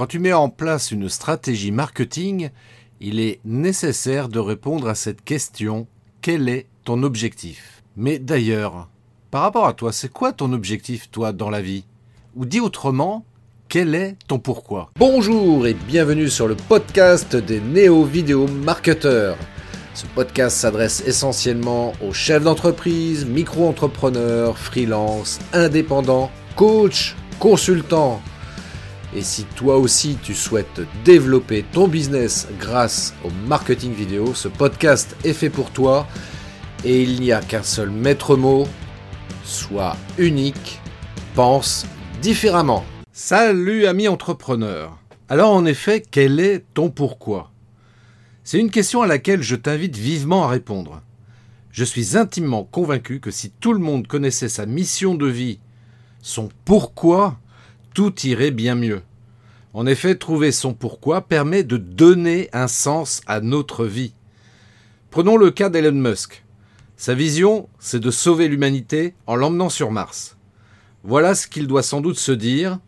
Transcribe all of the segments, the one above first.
Quand tu mets en place une stratégie marketing, il est nécessaire de répondre à cette question. Quel est ton objectif? Mais d'ailleurs, par rapport à toi, c'est quoi ton objectif, toi, dans la vie? Ou dit autrement, quel est ton pourquoi? Bonjour et bienvenue sur le podcast des néo-vidéo marketeurs. Ce podcast s'adresse essentiellement aux chefs d'entreprise, micro-entrepreneurs, freelance, indépendants, coachs, consultants et si toi aussi tu souhaites développer ton business grâce au marketing vidéo, ce podcast est fait pour toi et il n'y a qu'un seul maître mot, sois unique, pense différemment. Salut ami entrepreneur. Alors en effet, quel est ton pourquoi? C'est une question à laquelle je t'invite vivement à répondre. Je suis intimement convaincu que si tout le monde connaissait sa mission de vie, son pourquoi, tout irait bien mieux. En effet, trouver son pourquoi permet de donner un sens à notre vie. Prenons le cas d'Elon Musk. Sa vision, c'est de sauver l'humanité en l'emmenant sur Mars. Voilà ce qu'il doit sans doute se dire.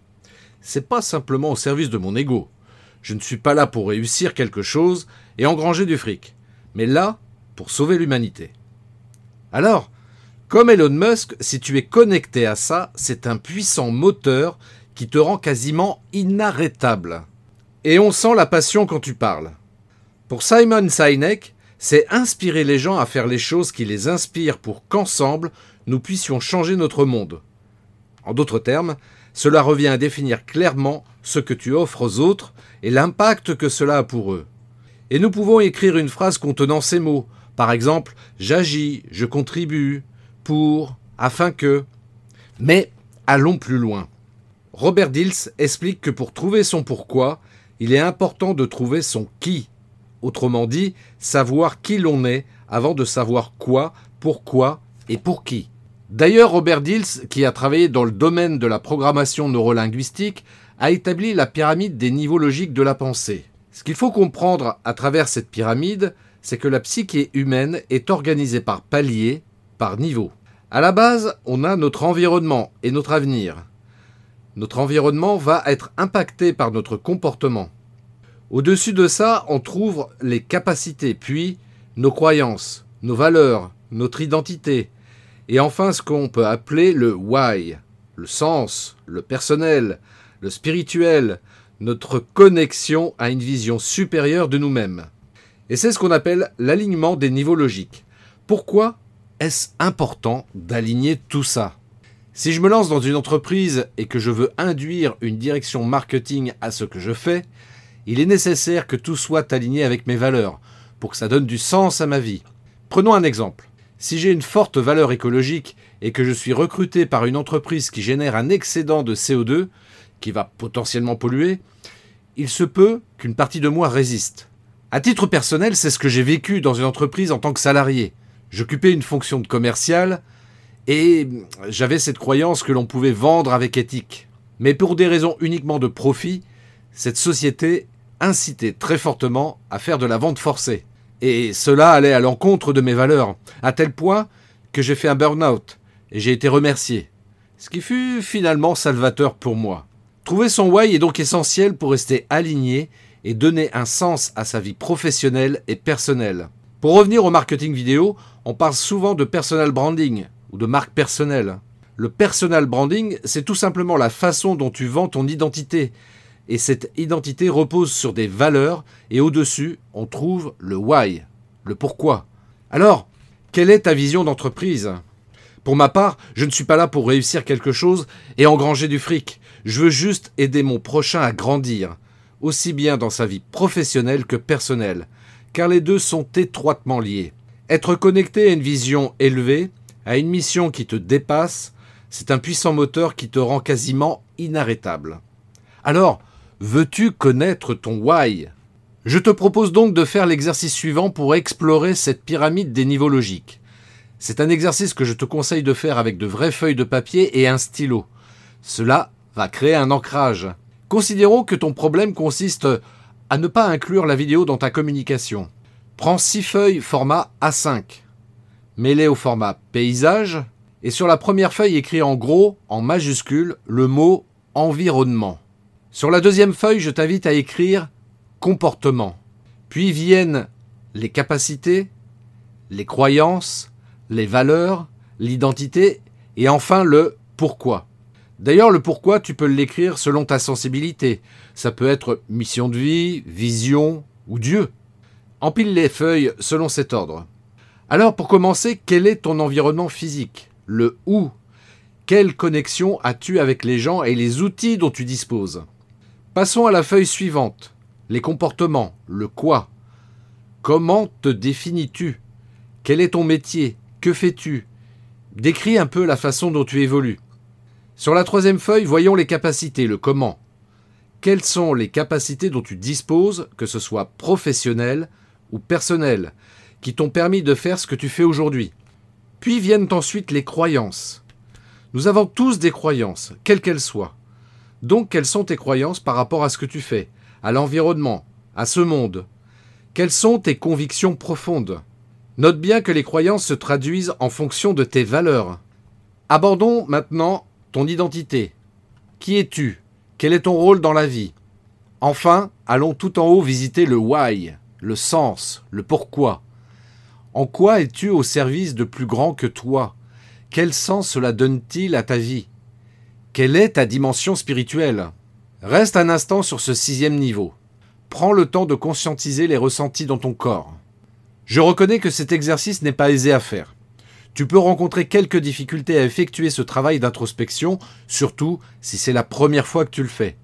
C'est pas simplement au service de mon ego. Je ne suis pas là pour réussir quelque chose et engranger du fric, mais là pour sauver l'humanité. Alors, comme Elon Musk, si tu es connecté à ça, c'est un puissant moteur qui te rend quasiment inarrêtable. Et on sent la passion quand tu parles. Pour Simon Sinek, c'est inspirer les gens à faire les choses qui les inspirent pour qu'ensemble, nous puissions changer notre monde. En d'autres termes, cela revient à définir clairement ce que tu offres aux autres et l'impact que cela a pour eux. Et nous pouvons écrire une phrase contenant ces mots. Par exemple, j'agis, je contribue, pour, afin que. Mais allons plus loin. Robert Dills explique que pour trouver son pourquoi, il est important de trouver son qui. Autrement dit, savoir qui l'on est avant de savoir quoi, pourquoi et pour qui. D'ailleurs, Robert Dills, qui a travaillé dans le domaine de la programmation neurolinguistique, a établi la pyramide des niveaux logiques de la pensée. Ce qu'il faut comprendre à travers cette pyramide, c'est que la psyché humaine est organisée par paliers, par niveaux. À la base, on a notre environnement et notre avenir. Notre environnement va être impacté par notre comportement. Au-dessus de ça, on trouve les capacités, puis nos croyances, nos valeurs, notre identité, et enfin ce qu'on peut appeler le why, le sens, le personnel, le spirituel, notre connexion à une vision supérieure de nous-mêmes. Et c'est ce qu'on appelle l'alignement des niveaux logiques. Pourquoi est-ce important d'aligner tout ça? Si je me lance dans une entreprise et que je veux induire une direction marketing à ce que je fais, il est nécessaire que tout soit aligné avec mes valeurs, pour que ça donne du sens à ma vie. Prenons un exemple. Si j'ai une forte valeur écologique et que je suis recruté par une entreprise qui génère un excédent de CO2, qui va potentiellement polluer, il se peut qu'une partie de moi résiste. À titre personnel, c'est ce que j'ai vécu dans une entreprise en tant que salarié. J'occupais une fonction de commercial, et j'avais cette croyance que l'on pouvait vendre avec éthique. Mais pour des raisons uniquement de profit, cette société incitait très fortement à faire de la vente forcée. Et cela allait à l'encontre de mes valeurs, à tel point que j'ai fait un burn-out et j'ai été remercié. Ce qui fut finalement salvateur pour moi. Trouver son why est donc essentiel pour rester aligné et donner un sens à sa vie professionnelle et personnelle. Pour revenir au marketing vidéo, on parle souvent de personal branding, ou de marque personnelle. Le personal branding, c'est tout simplement la façon dont tu vends ton identité. Et cette identité repose sur des valeurs et au-dessus, on trouve le why, le pourquoi. Alors, quelle est ta vision d'entreprise? Pour ma part, je ne suis pas là pour réussir quelque chose et engranger du fric. Je veux juste aider mon prochain à grandir, aussi bien dans sa vie professionnelle que personnelle, car les deux sont étroitement liés. Être connecté à une vision élevée, à une mission qui te dépasse, c'est un puissant moteur qui te rend quasiment inarrêtable. Alors, veux-tu connaître ton why? Je te propose donc de faire l'exercice suivant pour explorer cette pyramide des niveaux logiques. C'est un exercice que je te conseille de faire avec de vraies feuilles de papier et un stylo. Cela va créer un ancrage. Considérons que ton problème consiste à ne pas inclure la vidéo dans ta communication. Prends six feuilles format A5 mêlé au format paysage, et sur la première feuille écrit en gros, en majuscule, le mot environnement. Sur la deuxième feuille, je t'invite à écrire comportement. Puis viennent les capacités, les croyances, les valeurs, l'identité et enfin le pourquoi. D'ailleurs, le pourquoi, tu peux l'écrire selon ta sensibilité. Ça peut être mission de vie, vision ou Dieu. Empile les feuilles selon cet ordre. Alors, pour commencer, quel est ton environnement physique? Le où? Quelle connexion as-tu avec les gens et les outils dont tu disposes? Passons à la feuille suivante. Les comportements, le quoi? Comment te définis-tu? Quel est ton métier? Que fais-tu? Décris un peu la façon dont tu évolues. Sur la troisième feuille, voyons les capacités, le comment. Quelles sont les capacités dont tu disposes, que ce soit professionnelles ou personnelles, qui t'ont permis de faire ce que tu fais aujourd'hui Puis viennent ensuite les croyances. Nous avons tous des croyances, quelles qu'elles soient. Donc quelles sont tes croyances par rapport à ce que tu fais, à l'environnement, à ce monde? Quelles sont tes convictions profondes? Note bien que les croyances se traduisent en fonction de tes valeurs. Abordons maintenant ton identité. Qui es-tu? Quel est ton rôle dans la vie? Enfin, allons tout en haut visiter le why, le sens, le pourquoi. En quoi es-tu au service de plus grand que toi? Quel sens cela donne-t-il à ta vie? Quelle est ta dimension spirituelle? Reste un instant sur ce sixième niveau. Prends le temps de conscientiser les ressentis dans ton corps. Je reconnais que cet exercice n'est pas aisé à faire. Tu peux rencontrer quelques difficultés à effectuer ce travail d'introspection, surtout si c'est la première fois que tu le fais.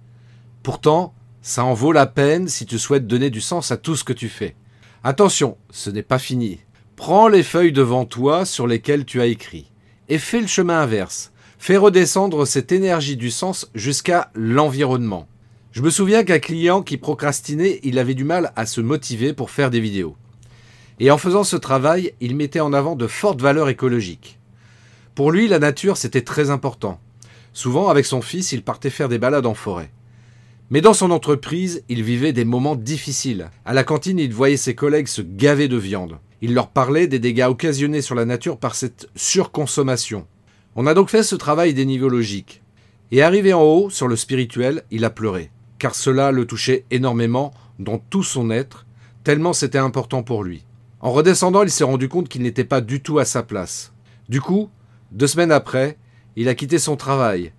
Pourtant, ça en vaut la peine si tu souhaites donner du sens à tout ce que tu fais. Attention, ce n'est pas fini. Prends les feuilles devant toi sur lesquelles tu as écrit et fais le chemin inverse. Fais redescendre cette énergie du sens jusqu'à l'environnement. Je me souviens qu'un client qui procrastinait, il avait du mal à se motiver pour faire des vidéos. Et en faisant ce travail, il mettait en avant de fortes valeurs écologiques. Pour lui, la nature, c'était très important. Souvent, avec son fils, il partait faire des balades en forêt. Mais dans son entreprise, il vivait des moments difficiles. À la cantine, il voyait ses collègues se gaver de viande. Il leur parlait des dégâts occasionnés sur la nature par cette surconsommation. On a donc fait ce travail dénivologique. Et arrivé en haut, sur le spirituel, il a pleuré, car cela le touchait énormément dans tout son être, tellement c'était important pour lui. En redescendant, il s'est rendu compte qu'il n'était pas du tout à sa place. Du coup, deux semaines après, il a quitté son travail.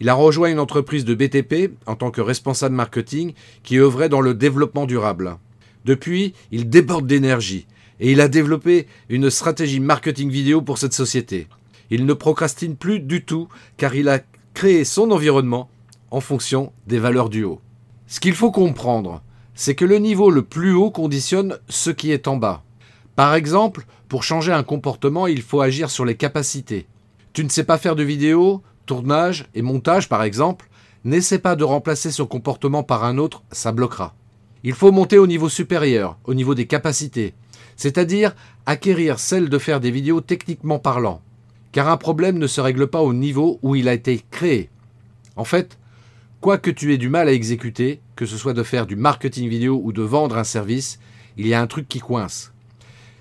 Il a rejoint une entreprise de BTP en tant que responsable marketing qui œuvrait dans le développement durable. Depuis, il déborde d'énergie et il a développé une stratégie marketing vidéo pour cette société. Il ne procrastine plus du tout car il a créé son environnement en fonction des valeurs du haut. Ce qu'il faut comprendre, c'est que le niveau le plus haut conditionne ce qui est en bas. Par exemple, pour changer un comportement, il faut agir sur les capacités. Tu ne sais pas faire de vidéo, tournage et montage par exemple, n'essaie pas de remplacer ce comportement par un autre, ça bloquera. Il faut monter au niveau supérieur, au niveau des capacités, c'est-à-dire acquérir celle de faire des vidéos techniquement parlant. Car un problème ne se règle pas au niveau où il a été créé. En fait, quoi que tu aies du mal à exécuter, que ce soit de faire du marketing vidéo ou de vendre un service, il y a un truc qui coince.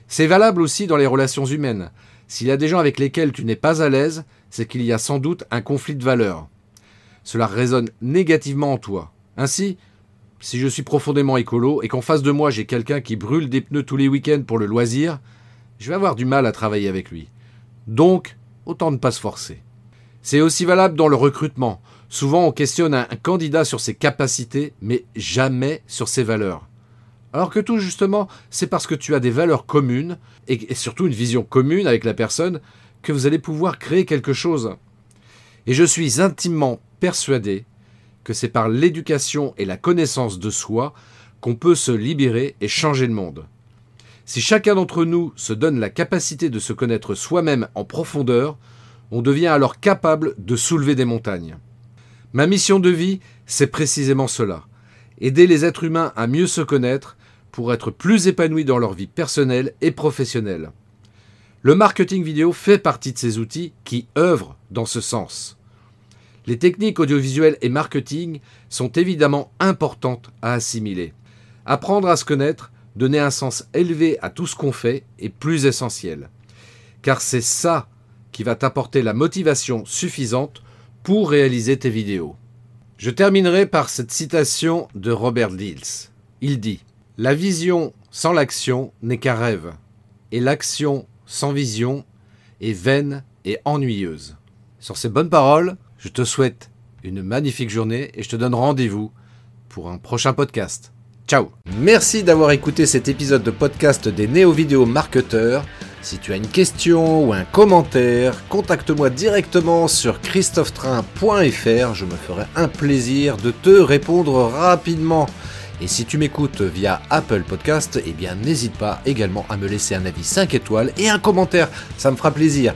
C'est valable aussi dans les relations humaines. S'il y a des gens avec lesquels tu n'es pas à l'aise, c'est qu'il y a sans doute un conflit de valeurs. Cela résonne négativement en toi. Ainsi, si je suis profondément écolo et qu'en face de moi j'ai quelqu'un qui brûle des pneus tous les week-ends pour le loisir, je vais avoir du mal à travailler avec lui. Donc, autant ne pas se forcer. C'est aussi valable dans le recrutement. Souvent on questionne un candidat sur ses capacités, mais jamais sur ses valeurs. Alors que tout justement, c'est parce que tu as des valeurs communes, et, surtout une vision commune avec la personne, que vous allez pouvoir créer quelque chose. Et je suis intimement persuadé que c'est par l'éducation et la connaissance de soi qu'on peut se libérer et changer le monde. Si chacun d'entre nous se donne la capacité de se connaître soi-même en profondeur, on devient alors capable de soulever des montagnes. Ma mission de vie, c'est précisément cela. Aider les êtres humains à mieux se connaître pour être plus épanouis dans leur vie personnelle et professionnelle. Le marketing vidéo fait partie de ces outils qui œuvrent dans ce sens. Les techniques audiovisuelles et marketing sont évidemment importantes à assimiler. Apprendre à se connaître, donner un sens élevé à tout ce qu'on fait est plus essentiel. Car c'est ça qui va t'apporter la motivation suffisante pour réaliser tes vidéos. Je terminerai par cette citation de Robert Dills. Il dit La vision sans l'action n'est qu'un rêve, et l'action sans vision est vaine et ennuyeuse. Sur ces bonnes paroles, je te souhaite une magnifique journée et je te donne rendez-vous pour un prochain podcast. Ciao Merci d'avoir écouté cet épisode de podcast des néo-vidéo marketeurs. Si tu as une question ou un commentaire, contacte-moi directement sur christophetrain.fr. Je me ferai un plaisir de te répondre rapidement. Et si tu m'écoutes via Apple Podcast, eh bien n'hésite pas également à me laisser un avis 5 étoiles et un commentaire, ça me fera plaisir.